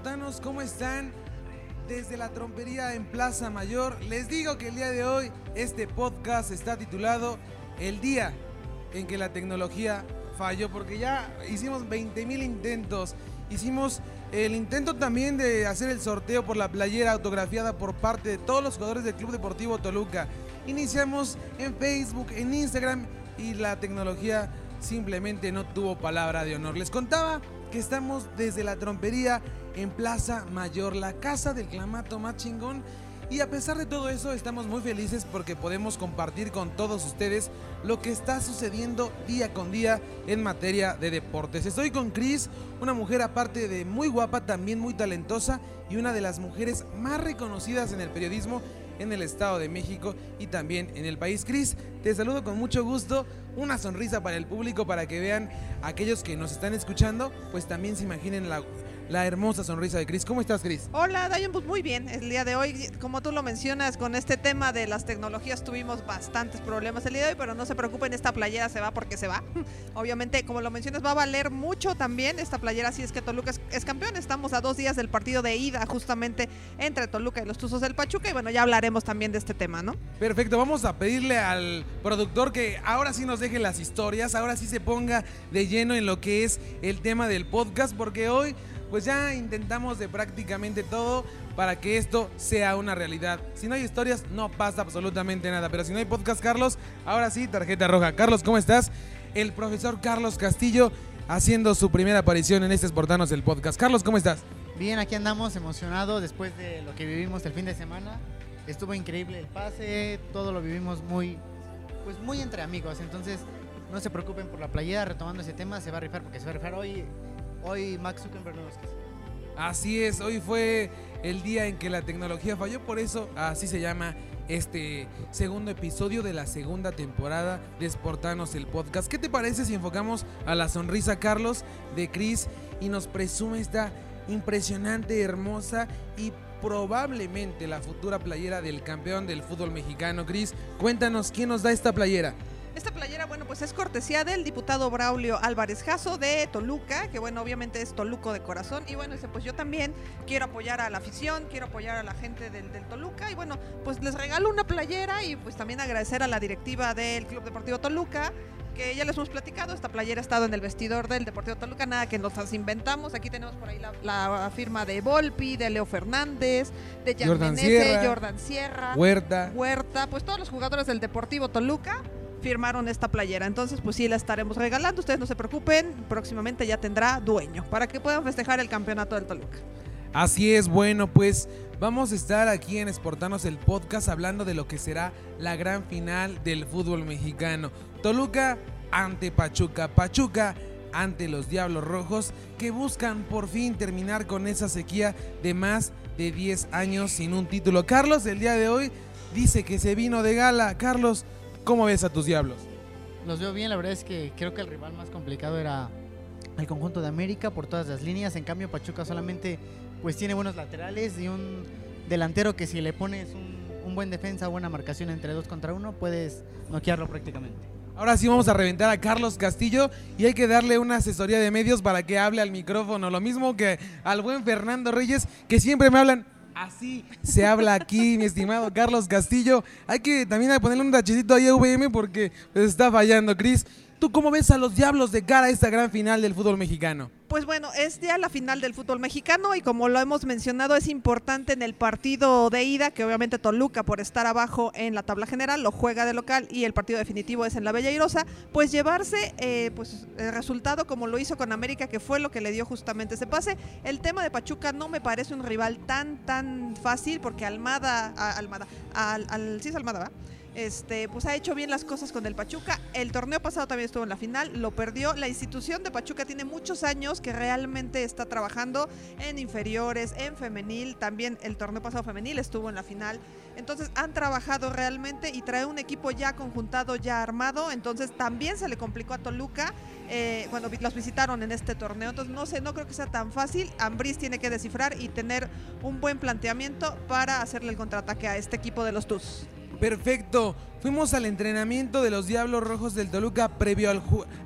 Espartanos, ¿cómo están? Desde la trompería en Plaza Mayor, les digo que el día de hoy este podcast está titulado El día en que la tecnología falló, porque ya hicimos 20 mil intentos, hicimos el intento también de hacer el sorteo por la playera autografiada por parte de todos los jugadores del Club Deportivo Toluca. Iniciamos en Facebook, en Instagram y la tecnología simplemente no tuvo palabra de honor. Les contaba que estamos desde la trompería en Plaza Mayor, la casa del clamato más chingón. Y a pesar de todo eso, estamos muy felices porque podemos compartir con todos ustedes lo que está sucediendo día con día en materia de deportes. Estoy con Cris, una mujer aparte de muy guapa, también muy talentosa y una de las mujeres más reconocidas en el periodismo en el Estado de México y también en el país. Cris, te saludo con mucho gusto. Una sonrisa para el público para que vean aquellos que nos están escuchando, pues también se imaginen la la hermosa sonrisa de Cris. ¿Cómo estás, Cris? Hola, Dayan, pues muy bien. El día de hoy, como tú lo mencionas, con este tema de las tecnologías tuvimos bastantes problemas el día de hoy, pero no se preocupen, esta playera se va porque se va. Obviamente, como lo mencionas, va a valer mucho también esta playera si es que Toluca es, campeón. Estamos a dos días del partido de ida justamente entre Toluca y los Tuzos del Pachuca y bueno, ya hablaremos también de este tema, ¿no? Perfecto, vamos a pedirle al productor que ahora sí nos deje las historias, ahora sí se ponga de lleno en lo que es el tema del podcast, porque hoy pues ya intentamos de prácticamente todo para que esto sea una realidad. Si no hay historias, no pasa absolutamente nada. Pero si no hay podcast, Carlos, ahora sí, tarjeta roja. Carlos, ¿cómo estás? El profesor Carlos Castillo haciendo su primera aparición en este Sportanos del podcast. Carlos, ¿cómo estás? Bien, aquí andamos emocionados después de lo que vivimos el fin de semana. Estuvo increíble el pase, todo lo vivimos muy, pues muy entre amigos. Entonces, no se preocupen por la playera, retomando ese tema, se va a rifar porque se va a rifar hoy Hoy Max Zuckerberg no nos Así es, hoy fue el día en que la tecnología falló, por eso así se llama este segundo episodio de la segunda temporada de Sportanos el podcast. ¿Qué te parece si enfocamos a la sonrisa Carlos de Chris y nos presume esta impresionante, hermosa y probablemente la futura playera del campeón del fútbol mexicano? Chris, cuéntanos quién nos da esta playera. Esta playera, bueno, pues es cortesía del diputado Braulio Álvarez Jasso de Toluca, que bueno, obviamente es Toluco de corazón. Y bueno, dice, pues yo también quiero apoyar a la afición, quiero apoyar a la gente del, Toluca. Y bueno, pues les regalo una playera y pues también agradecer a la directiva del Club Deportivo Toluca, que ya les hemos platicado, esta playera ha estado en el vestidor del Deportivo Toluca, nada que nos inventamos. Aquí tenemos por ahí la, firma de Volpi, de Leo Fernández, de Jordan Sierra, Jordan Sierra, Huerta. Huerta, pues todos los jugadores del Deportivo Toluca firmaron esta playera. Entonces, pues sí, la estaremos regalando. Ustedes no se preocupen, próximamente ya tendrá dueño para que puedan festejar el campeonato del Toluca. Así es, bueno, pues vamos a estar aquí en Exportanos el podcast hablando de lo que será la gran final del fútbol mexicano. Toluca ante Pachuca, Pachuca ante los Diablos Rojos que buscan por fin terminar con esa sequía de más de 10 años sin un título. Carlos, el día de hoy dice que se vino de gala. Carlos, ¿Cómo ves a tus diablos? Los veo bien, la verdad es que creo que el rival más complicado era el conjunto de América por todas las líneas. En cambio, Pachuca solamente pues tiene buenos laterales y un delantero que si le pones un, buen defensa, buena marcación entre dos contra uno, puedes noquearlo prácticamente. Ahora sí vamos a reventar a Carlos Castillo y hay que darle una asesoría de medios para que hable al micrófono. Lo mismo que al buen Fernando Reyes, que siempre me hablan. Así se habla aquí, mi estimado Carlos Castillo. Hay que también ponerle un tachecito ahí a VM porque está fallando, Cris. ¿Tú cómo ves a los Diablos de cara a esta gran final del fútbol mexicano? Pues bueno, es ya la final del fútbol mexicano y como lo hemos mencionado es importante en el partido de ida, que obviamente Toluca por estar abajo en la tabla general lo juega de local y el partido definitivo es en la Bella Irosa, pues llevarse eh, pues el resultado como lo hizo con América, que fue lo que le dio justamente ese pase. El tema de Pachuca no me parece un rival tan tan fácil porque Almada, Almada, al, al, sí es Almada, ¿va? Este, pues ha hecho bien las cosas con el Pachuca. El torneo pasado también estuvo en la final, lo perdió. La institución de Pachuca tiene muchos años que realmente está trabajando en inferiores, en femenil. También el torneo pasado femenil estuvo en la final. Entonces han trabajado realmente y trae un equipo ya conjuntado, ya armado. Entonces también se le complicó a Toluca eh, cuando los visitaron en este torneo. Entonces no sé, no creo que sea tan fácil. Ambris tiene que descifrar y tener un buen planteamiento para hacerle el contraataque a este equipo de los TUS. Perfecto. Fuimos al entrenamiento de los Diablos Rojos del Toluca previo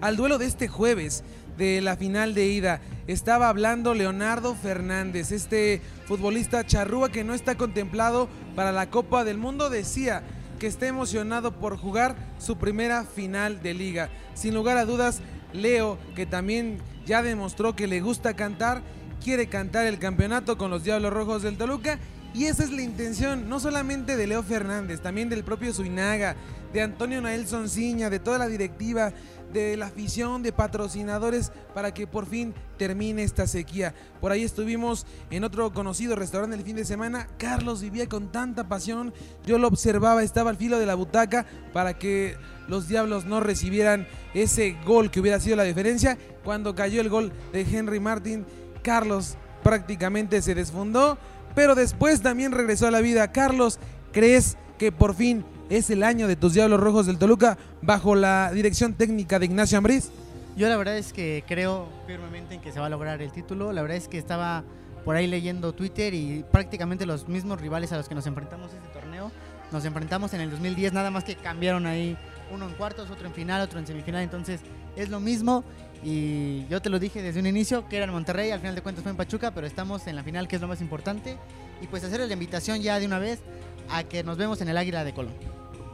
al, duelo de este jueves de la final de ida. Estaba hablando Leonardo Fernández, este futbolista charrúa que no está contemplado para la Copa del Mundo, decía que está emocionado por jugar su primera final de liga. Sin lugar a dudas, Leo, que también ya demostró que le gusta cantar, quiere cantar el campeonato con los Diablos Rojos del Toluca. Y esa es la intención, no solamente de Leo Fernández, también del propio Zuinaga, de Antonio Naelson Ciña, de toda la directiva, de la afición, de patrocinadores, para que por fin termine esta sequía. Por ahí estuvimos en otro conocido restaurante el fin de semana. Carlos vivía con tanta pasión, yo lo observaba, estaba al filo de la butaca para que los Diablos no recibieran ese gol que hubiera sido la diferencia. Cuando cayó el gol de Henry Martin, Carlos prácticamente se desfundó, pero después también regresó a la vida. Carlos, ¿crees que por fin es el año de tus Diablos Rojos del Toluca bajo la dirección técnica de Ignacio Ambriz? Yo la verdad es que creo firmemente en que se va a lograr el título. La verdad es que estaba por ahí leyendo Twitter y prácticamente los mismos rivales a los que nos enfrentamos este torneo nos enfrentamos en el 2010, nada más que cambiaron ahí uno en cuartos, otro en final, otro en semifinal, entonces es lo mismo y yo te lo dije desde un inicio que era en Monterrey, al final de cuentas fue en Pachuca, pero estamos en la final que es lo más importante y pues hacer la invitación ya de una vez a que nos vemos en el Águila de Colón.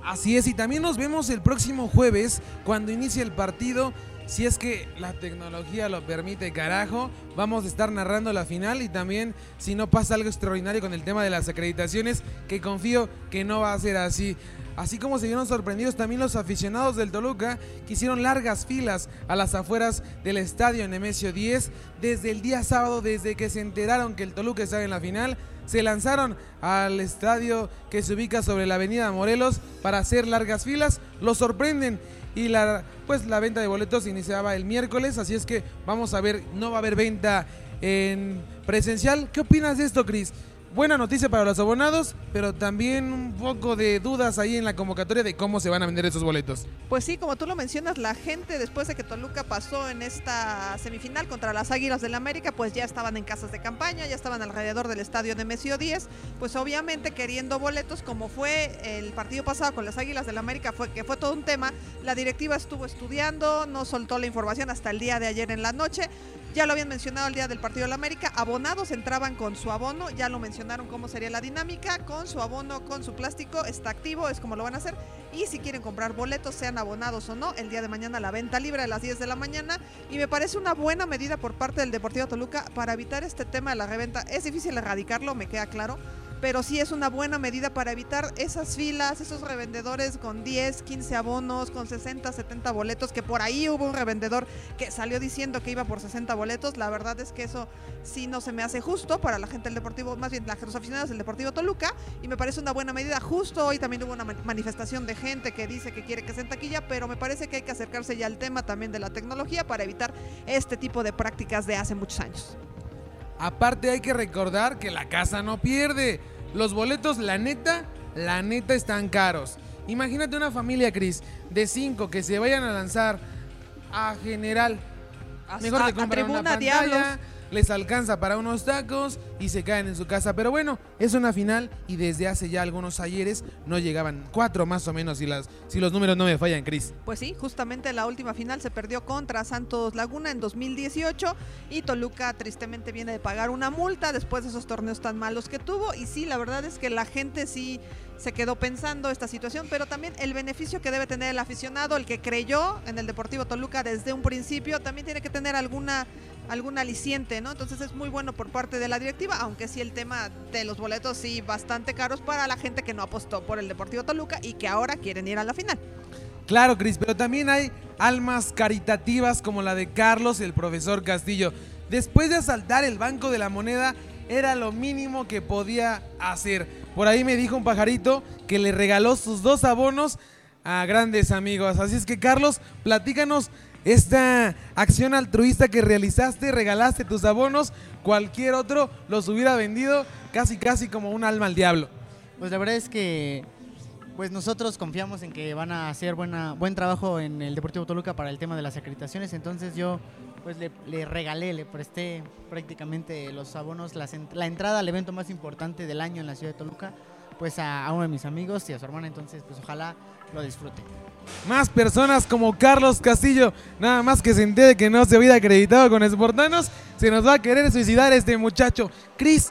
Así es, y también nos vemos el próximo jueves cuando inicie el partido. Si es que la tecnología lo permite, carajo, vamos a estar narrando la final y también si no pasa algo extraordinario con el tema de las acreditaciones, que confío que no va a ser así. Así como se vieron sorprendidos también los aficionados del Toluca, que hicieron largas filas a las afueras del estadio Nemesio 10 desde el día sábado, desde que se enteraron que el Toluca estaba en la final se lanzaron al estadio que se ubica sobre la avenida Morelos para hacer largas filas. Lo sorprenden y la, pues, la venta de boletos iniciaba el miércoles, así es que vamos a ver, no va a haber venta en presencial. ¿Qué opinas de esto, Cris? Buena noticia para los abonados, pero también un poco de dudas ahí en la convocatoria de cómo se van a vender esos boletos. Pues sí, como tú lo mencionas, la gente después de que Toluca pasó en esta semifinal contra las Águilas del América, pues ya estaban en casas de campaña, ya estaban alrededor del estadio de Mesio 10, pues obviamente queriendo boletos, como fue el partido pasado con las Águilas del América, fue que fue todo un tema, la directiva estuvo estudiando, no soltó la información hasta el día de ayer en la noche, ya lo habían mencionado el día del partido de la América, abonados entraban con su abono, ya lo mencionaron cómo sería la dinámica, con su abono, con su plástico, está activo, es como lo van a hacer. Y si quieren comprar boletos, sean abonados o no, el día de mañana la venta libre a las 10 de la mañana. Y me parece una buena medida por parte del Deportivo Toluca para evitar este tema de la reventa. Es difícil erradicarlo, me queda claro pero sí es una buena medida para evitar esas filas, esos revendedores con 10, 15 abonos, con 60, 70 boletos, que por ahí hubo un revendedor que salió diciendo que iba por 60 boletos. La verdad es que eso sí no se me hace justo para la gente del Deportivo, más bien los aficionados del Deportivo Toluca, y me parece una buena medida. Justo hoy también hubo una manifestación de gente que dice que quiere que se en taquilla, pero me parece que hay que acercarse ya al tema también de la tecnología para evitar este tipo de prácticas de hace muchos años. Aparte hay que recordar que la casa no pierde. Los boletos, la neta, la neta están caros. Imagínate una familia, Cris, de cinco que se vayan a lanzar a general. Mejor te compran una pantalla, les alcanza para unos tacos y se caen en su casa. Pero bueno, es una final y desde hace ya algunos ayeres no llegaban cuatro más o menos si, las, si los números no me fallan, Cris. Pues sí, justamente la última final se perdió contra Santos Laguna en 2018 y Toluca tristemente viene de pagar una multa después de esos torneos tan malos que tuvo. Y sí, la verdad es que la gente sí se quedó pensando esta situación, pero también el beneficio que debe tener el aficionado, el que creyó en el Deportivo Toluca desde un principio, también tiene que tener alguna algún aliciente, ¿no? Entonces es muy bueno por parte de la directiva, aunque sí el tema de los boletos sí bastante caros para la gente que no apostó por el Deportivo Toluca y que ahora quieren ir a la final. Claro, Cris, pero también hay almas caritativas como la de Carlos, el profesor Castillo. Después de asaltar el Banco de la Moneda, era lo mínimo que podía hacer. Por ahí me dijo un pajarito que le regaló sus dos abonos a grandes amigos. Así es que, Carlos, platícanos esta acción altruista que realizaste, regalaste tus abonos, cualquier otro los hubiera vendido casi casi como un alma al diablo. Pues la verdad es que pues nosotros confiamos en que van a hacer buena, buen trabajo en el Deportivo Toluca para el tema de las acreditaciones, entonces yo pues le, regalé, le presté prácticamente los abonos, la entrada al evento más importante del año en la ciudad de Toluca pues a, a uno de mis amigos y a su hermana, entonces pues ojalá lo disfrute. Más personas como Carlos Castillo, nada más que se entere que no se hubiera acreditado con Sportanos, se nos va a querer suicidar este muchacho. Cris,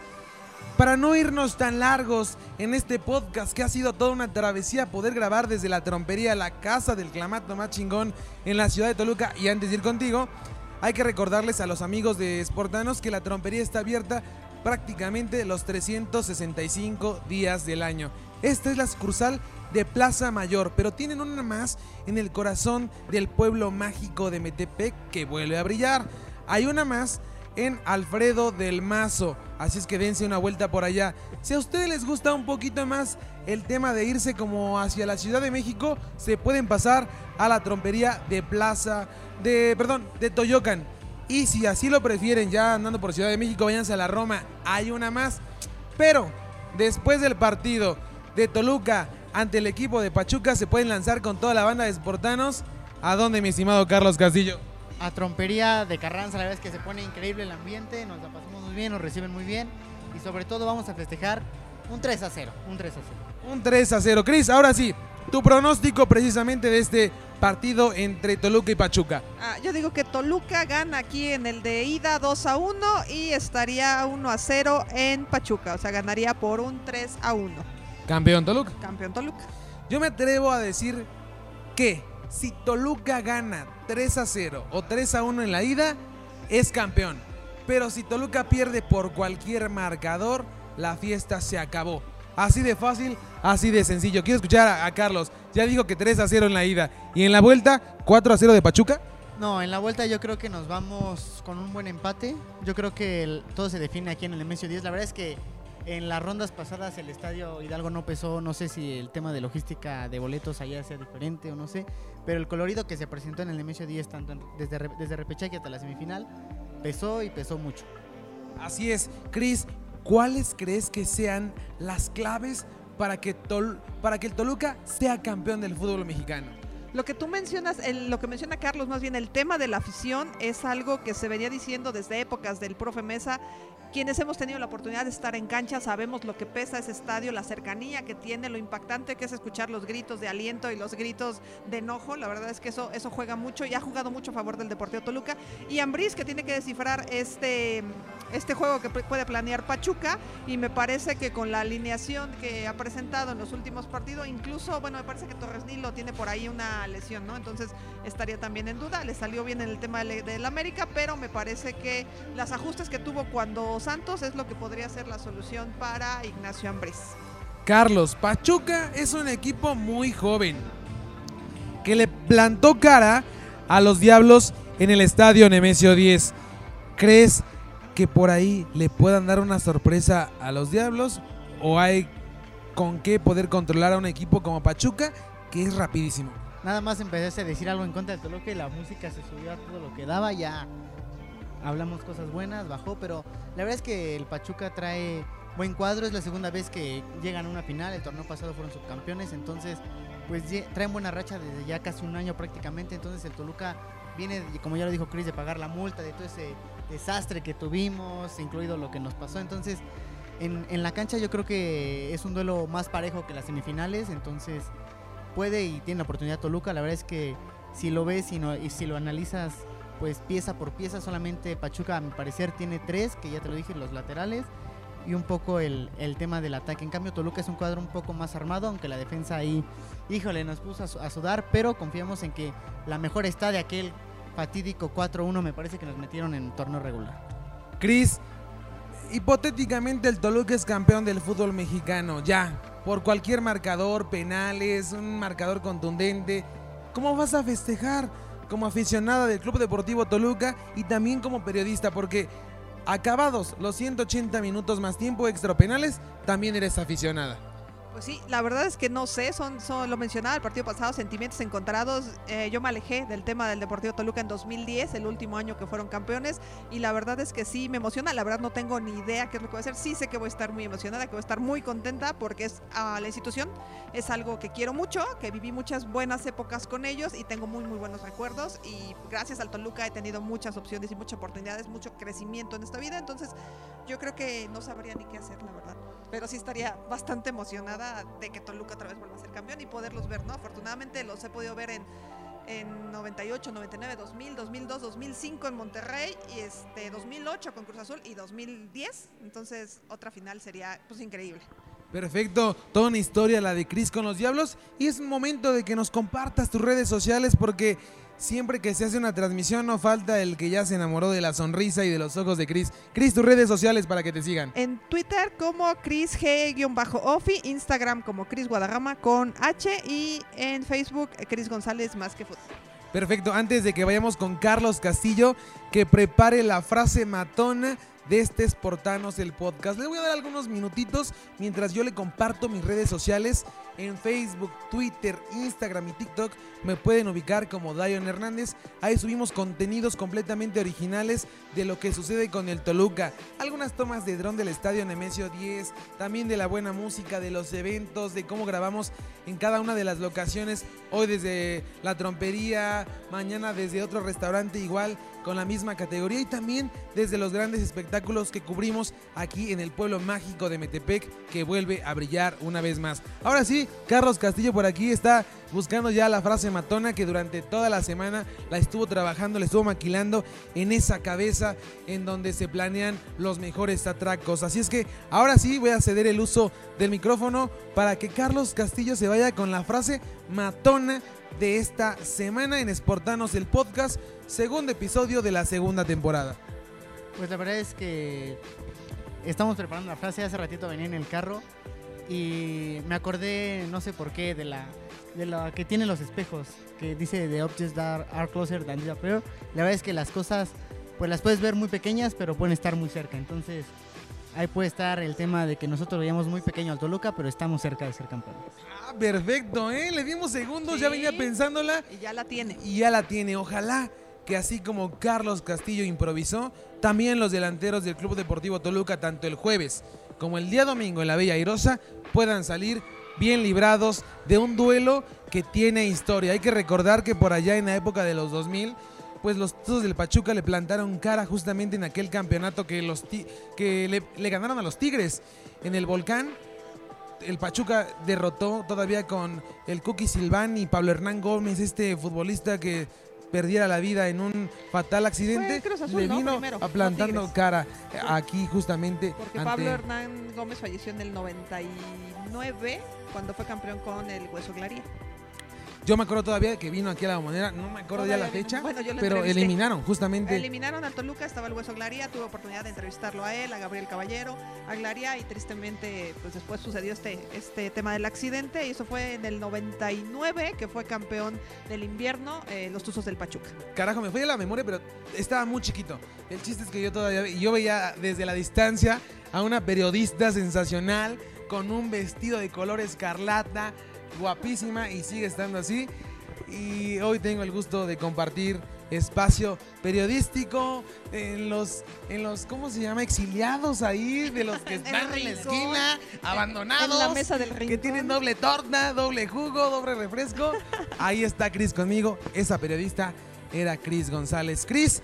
para no irnos tan largos en este podcast que ha sido toda una travesía poder grabar desde la trompería, la casa del clamato más chingón en la ciudad de Toluca y antes de ir contigo, hay que recordarles a los amigos de Sportanos que la trompería está abierta prácticamente los 365 días del año. Esta es la sucursal de Plaza Mayor, pero tienen una más en el corazón del pueblo mágico de Metepec que vuelve a brillar. Hay una más en Alfredo del Mazo, así es que dense una vuelta por allá. Si a ustedes les gusta un poquito más el tema de irse como hacia la Ciudad de México, se pueden pasar a la trompería de Plaza, de, perdón, de Toyocan. Y si así lo prefieren, ya andando por Ciudad de México, váyanse a la Roma, hay una más. Pero después del partido de Toluca ante el equipo de Pachuca, se pueden lanzar con toda la banda de Sportanos. ¿A dónde, mi estimado Carlos Castillo? A Trompería de Carranza, la verdad es que se pone increíble el ambiente, nos la pasamos muy bien, nos reciben muy bien y sobre todo vamos a festejar un 3 a 0, un 3 a 0. Un 3 a 0. Cris, ahora sí, tu pronóstico precisamente de este partido entre Toluca y Pachuca. Ah, yo digo que Toluca gana aquí en el de ida 2 a 1 y estaría 1 a 0 en Pachuca. O sea, ganaría por un 3 a 1. Campeón Toluca. Campeón Toluca. Yo me atrevo a decir que si Toluca gana 3 a 0 o 3 a 1 en la ida, es campeón. Pero si Toluca pierde por cualquier marcador, la fiesta se acabó. Así de fácil, así de sencillo. Quiero escuchar a, a Carlos. Ya dijo que 3 a 0 en la ida. ¿Y en la vuelta, 4 a 0 de Pachuca? No, en la vuelta yo creo que nos vamos con un buen empate. Yo creo que el- todo se define aquí en el Nemesio 10. La verdad es que en las rondas pasadas el estadio Hidalgo no pesó. No sé si el tema de logística de boletos allá sea diferente o no sé. Pero el colorido que se presentó en el Nemesio 10, tanto en- desde, desde repechaje hasta la semifinal, pesó y pesó mucho. Así es, Chris, ¿cuáles crees que sean las claves para que, Tol- para que el Toluca sea campeón del fútbol mexicano? Lo que tú mencionas, el- lo que menciona Carlos, más bien el tema de la afición, es algo que se venía diciendo desde épocas del profe Mesa. Quienes hemos tenido la oportunidad de estar en cancha sabemos lo que pesa ese estadio, la cercanía que tiene, lo impactante que es escuchar los gritos de aliento y los gritos de enojo. La verdad es que eso, eso juega mucho y ha jugado mucho a favor del Deportivo Toluca. Y Ambriz que tiene que descifrar este, este juego que pu- puede planear Pachuca y me parece que con la alineación que ha presentado en los últimos partidos, incluso, bueno, me parece que Torres Nilo tiene por ahí una lesión, ¿no? Entonces estaría también en duda. Le salió bien en el tema del, América, pero me parece que los ajustes que tuvo cuando Santos es lo que podría ser la solución para Ignacio Ambriz. Carlos, Pachuca es un equipo muy joven que le plantó cara a los Diablos en el estadio Nemesio 10. ¿Crees que por ahí le puedan dar una sorpresa a los Diablos? ¿O hay con qué poder controlar a un equipo como Pachuca que es rapidísimo? Nada más empezaste a decir algo en contra de Toluca y la música se subió a todo lo que daba. Ya hablamos cosas buenas, bajó, pero la verdad es que el Pachuca trae buen cuadro. Es la segunda vez que llegan a una final. El torneo pasado fueron subcampeones, entonces pues traen buena racha desde ya casi un año prácticamente. Entonces el Toluca viene, como ya lo dijo Chris, de pagar la multa, de todo ese desastre que tuvimos, incluido lo que nos pasó. Entonces en, en la cancha yo creo que es un duelo más parejo que las semifinales. Entonces puede y tiene la oportunidad Toluca. La verdad es que si lo ves y, no- y si lo analizas, pues pieza por pieza, solamente Pachuca, a mi parecer, tiene tres, que ya te lo dije, los laterales y un poco el, el tema del ataque. En cambio, Toluca es un cuadro un poco más armado, aunque la defensa ahí, híjole, nos puso a, su- a sudar, pero confiamos en que la mejor está de aquel fatídico 4-1, me parece que nos metieron en torneo regular. Cris, hipotéticamente el Toluca es campeón del fútbol mexicano, ya, por cualquier marcador, penales, un marcador contundente. ¿Cómo vas a festejar como aficionada del Club Deportivo Toluca y también como periodista? Porque acabados los 180 minutos más tiempo extra penales, también eres aficionada. Pues sí, la verdad es que no sé, son, son lo mencionaba el partido pasado, sentimientos encontrados. Eh, yo me alejé del tema del Deportivo Toluca en 2010, el último año que fueron campeones, y la verdad es que sí me emociona. La verdad no tengo ni idea qué es lo que voy a hacer. Sí sé que voy a estar muy emocionada, que voy a estar muy contenta porque es a la institución, es algo que quiero mucho, que viví muchas buenas épocas con ellos y tengo muy muy buenos recuerdos y gracias al Toluca he tenido muchas opciones y muchas oportunidades, mucho crecimiento en esta vida, entonces yo creo que no sabría ni qué hacer, la verdad. Pero sí estaría bastante emocionada de que Toluca otra vez vuelva a ser campeón y poderlos ver, ¿no? Afortunadamente los he podido ver en, en 98, 99, 2000, 2002, 2005 en Monterrey y este 2008 con Cruz Azul y 2010. Entonces otra final sería pues increíble. Perfecto, toda una historia la de Cris con los Diablos y es momento de que nos compartas tus redes sociales porque siempre que se hace una transmisión no falta el que ya se enamoró de la sonrisa y de los ojos de Cris. Cris, tus redes sociales para que te sigan. En Twitter como Chris G-Ofi, Instagram como Chris Guadarrama con H y en Facebook Chris González más que fútbol. Perfecto, antes de que vayamos con Carlos Castillo, que prepare la frase matona de este Sportanos el podcast. Le voy a dar algunos minutitos mientras yo le comparto mis redes sociales en Facebook, Twitter, Instagram y TikTok. Me pueden ubicar como Dion Hernández. Ahí subimos contenidos completamente originales de lo que sucede con el Toluca. Algunas tomas de dron del estadio Nemesio 10, también de la buena música, de los eventos, de cómo grabamos en cada una de las locaciones. Hoy desde la trompería, mañana desde otro restaurante igual con la misma categoría y también desde los grandes espectáculos que cubrimos aquí en el pueblo mágico de Metepec que vuelve a brillar una vez más. Ahora sí, Carlos Castillo por aquí está buscando ya la frase matona que durante toda la semana la estuvo trabajando, le estuvo maquilando en esa cabeza en donde se planean los mejores atracos. Así es que ahora sí voy a ceder el uso del micrófono para que Carlos Castillo se vaya con la frase matona de esta semana en Sportanos el podcast, segundo episodio de la segunda temporada. Pues la verdad es que estamos preparando la frase, hace ratito venía en el carro y me acordé, no sé por qué, de la, de la que tiene los espejos, que dice The objects that are closer than they appear. La verdad es que las cosas, pues las puedes ver muy pequeñas, pero pueden estar muy cerca. Entonces, ahí puede estar el tema de que nosotros veíamos muy pequeño al Toluca, pero estamos cerca de ser campeones. Ah, perfecto, ¿eh? Le dimos segundos, ya venía pensándola Y ya la tiene. y ya la tiene. Ojalá que así como Carlos Castillo improvisó, también los delanteros del Club Deportivo Toluca, tanto el jueves como el día domingo en la Bella Airosa, puedan salir bien librados de un duelo que tiene historia. Hay que recordar que por allá en la época de los 2000, pues los Tuzos del Pachuca le plantaron cara justamente en aquel campeonato que, los ti- que le, le ganaron a los Tigres en el Volcán. El Pachuca derrotó todavía con el Cookie Silván y Pablo Hernán Gómez, este futbolista que perdiera la vida en un fatal accidente. Cruz Azul, le ¿no? vino no aplantando cara aquí justamente Porque ante- Pablo Hernán Gómez falleció en el 99 cuando fue campeón con el Hueso Glaría. Yo me acuerdo todavía que vino aquí a la bombonera, no me acuerdo ya la vino. fecha, Bueno, yo lo pero eliminaron justamente. Eliminaron al Toluca, estaba el Hueso Glaría, tuve oportunidad de entrevistarlo a él, a Gabriel Caballero, a Glaría y tristemente pues después sucedió este, este tema del accidente y eso fue en el 99 que fue campeón del invierno eh, los Tuzos del Pachuca. Carajo, me fue de la memoria, pero estaba muy chiquito. El chiste es que yo todavía yo veía desde la distancia a una periodista sensacional con un vestido de color escarlata, guapísima y sigue estando así. Y hoy tengo el gusto de compartir espacio periodístico en los en los ¿cómo se llama? exiliados ahí de los que están en la esquina, abandonados. En la mesa del rincón. que tienen doble torta, doble jugo, doble refresco. Ahí está Cris conmigo. Esa periodista era Cris González. Cris,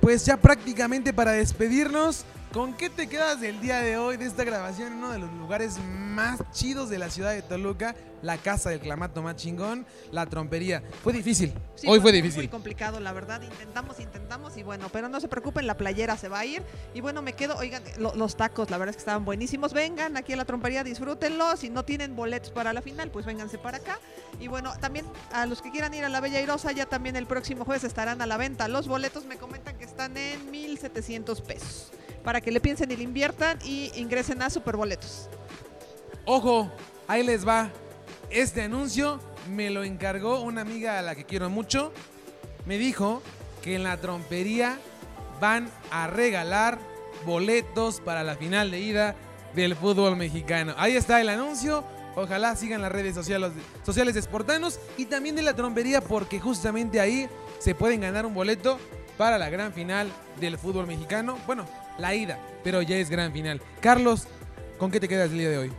pues ya prácticamente para despedirnos, ¿con qué te quedas del día de hoy de esta grabación en uno de los lugares más chidos de la ciudad de Toluca? La casa del clamato más chingón, la trompería. Fue difícil. Sí, hoy fue muy- difícil. Muy complicado, la verdad. Intentamos, intentamos y bueno, pero no se preocupen, la playera se va a ir. Y bueno, me quedo, oigan, lo- los tacos, la verdad es que estaban buenísimos. Vengan aquí a la trompería, disfrútenlos. Si no tienen boletos para la final, pues vénganse para acá. Y bueno, también a los que quieran ir a la Bella Irosa, ya también el próximo jueves estarán a la venta. Los boletos me comentan que están en 1,700 pesos. Para que le piensen y le inviertan y ingresen a Superboletos. Ojo, ahí les va. Este anuncio me lo encargó una amiga a la que quiero mucho. Me dijo que en la trompería van a regalar boletos para la final de ida del fútbol mexicano. Ahí está el anuncio. Ojalá sigan las redes sociales, sociales de Sportanos y también de la trompería porque justamente ahí se pueden ganar un boleto para la gran final del fútbol mexicano. Bueno, la ida, pero ya es gran final. Carlos, ¿con qué te quedas el día de hoy?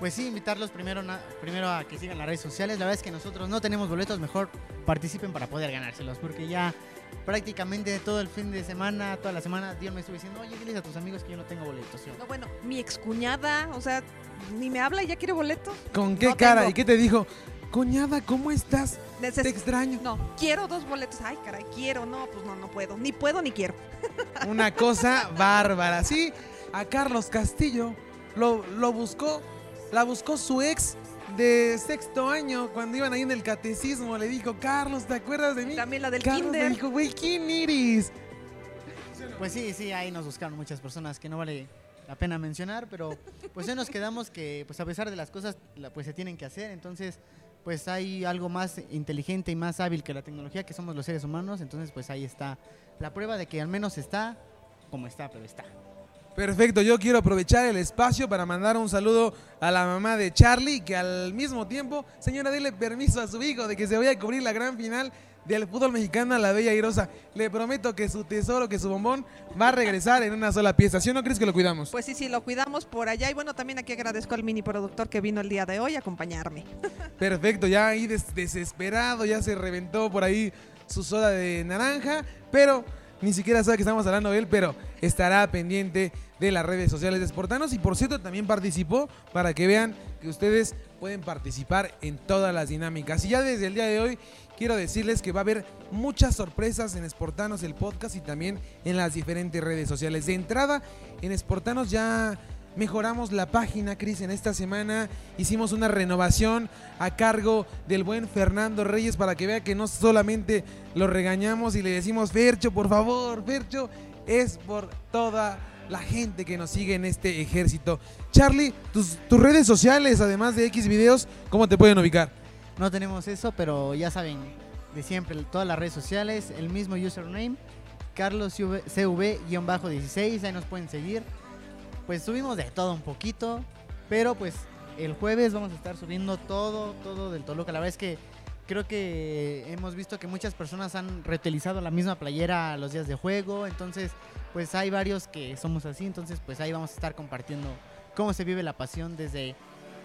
Pues sí, invitarlos primero, na- primero a que sigan las redes sociales. La verdad es que nosotros no tenemos boletos, mejor participen para poder ganárselos, porque ya prácticamente todo el fin de semana, toda la semana, Dios me estuvo diciendo, oye, diles a tus amigos que yo no tengo boletos. No, bueno, mi excuñada, o sea, ni me habla y ya quiere boleto. ¿Con qué No cara? tengo. ¿Y qué te dijo? Cuñada, ¿cómo estás? Neces- Te extraño. no, quiero dos boletos. Ay, caray, quiero. No, pues no, no puedo. Ni puedo ni quiero. Una cosa bárbara. Sí, a Carlos Castillo lo, lo buscó, la buscó su ex de sexto año cuando iban ahí en el catecismo. Le dijo, Carlos, ¿te acuerdas de mí? También la del Carlos le kinder. dijo, güey, ¿quién eres? Pues sí, sí, ahí nos buscaron muchas personas que no vale la pena mencionar, pero pues ya nos quedamos que pues a pesar de las cosas pues se tienen que hacer, entonces pues hay algo más inteligente y más hábil que la tecnología que somos los seres humanos, entonces pues ahí está la prueba de que al menos está como está, pero está. Perfecto, yo quiero aprovechar el espacio para mandar un saludo a la mamá de Charlie, que al mismo tiempo, señora, dele permiso a su hijo de que se vaya a cubrir la gran final del fútbol mexicano a la Bella Irosa. Le prometo que su tesoro, que su bombón, va a regresar en una sola pieza. ¿Sí o no crees que lo cuidamos? Pues sí, sí, lo cuidamos por allá. Y bueno, también aquí agradezco al mini productor que vino el día de hoy a acompañarme. Perfecto, ya ahí des- desesperado, ya se reventó por ahí su soda de naranja, pero ni siquiera sabe que estamos hablando de él, pero estará pendiente de las redes sociales de Sportanos y por cierto también participó para que vean que ustedes pueden participar en todas las dinámicas. Y ya desde el día de hoy quiero decirles que va a haber muchas sorpresas en Sportanos el podcast y también en las diferentes redes sociales. De entrada, en Sportanos ya mejoramos la página, Cris, en esta semana hicimos una renovación a cargo del buen Fernando Reyes para que vea que no solamente lo regañamos y le decimos, Fercho, por favor, Fercho, es por toda la gente que nos sigue en este ejército. Charlie, tus, redes sociales, además de X videos, ¿cómo te pueden ubicar? No tenemos eso, pero ya saben, de siempre, todas las redes sociales, el mismo username, carloscv-16, ahí nos pueden seguir. Pues subimos de todo un poquito, pero pues el jueves vamos a estar subiendo todo, todo del Toluca. La verdad es que creo que hemos visto que muchas personas han reutilizado la misma playera los días de juego, entonces pues hay varios que somos así, entonces pues ahí vamos a estar compartiendo cómo se vive la pasión desde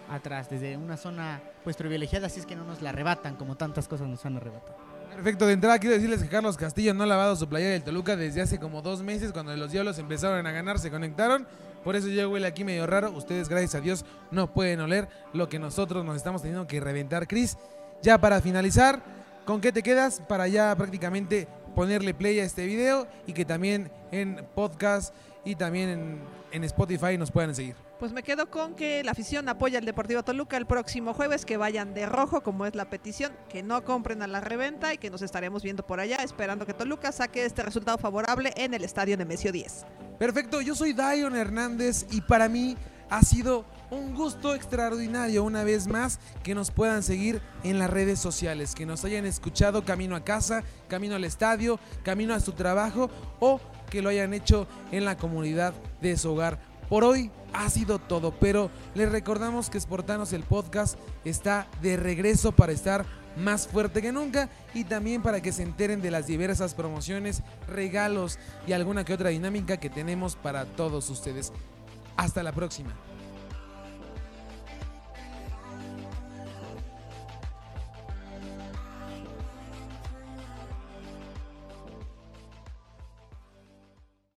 atrás, desde una zona pues privilegiada, así es que no nos la arrebatan como tantas cosas nos han arrebatado. Perfecto, de entrada quiero decirles que Carlos Castillo no ha lavado su playera del Toluca desde hace como dos meses cuando los diablos empezaron a ganar, se conectaron. Por eso yo huele aquí medio raro. Ustedes, gracias a Dios, no pueden oler lo que nosotros nos estamos teniendo que reventar. Cris, ya para finalizar, ¿con qué te quedas para ya prácticamente ponerle play a este video y que también en podcast y también en Spotify nos puedan seguir? Pues me quedo con que la afición apoya al Deportivo Toluca el próximo jueves, que vayan de rojo, como es la petición, que no compren a la reventa y que nos estaremos viendo por allá, esperando que Toluca saque este resultado favorable en el estadio Nemesio 10. Perfecto, yo soy Dion Hernández y para mí ha sido un gusto extraordinario una vez más que nos puedan seguir en las redes sociales, que nos hayan escuchado camino a casa, camino al estadio, camino a su trabajo o que lo hayan hecho en la comunidad de su hogar. Por hoy ha sido todo, pero les recordamos que Sportanos el podcast está de regreso para estar más fuerte que nunca y también para que se enteren de las diversas promociones, regalos y alguna que otra dinámica que tenemos para todos ustedes. Hasta la próxima.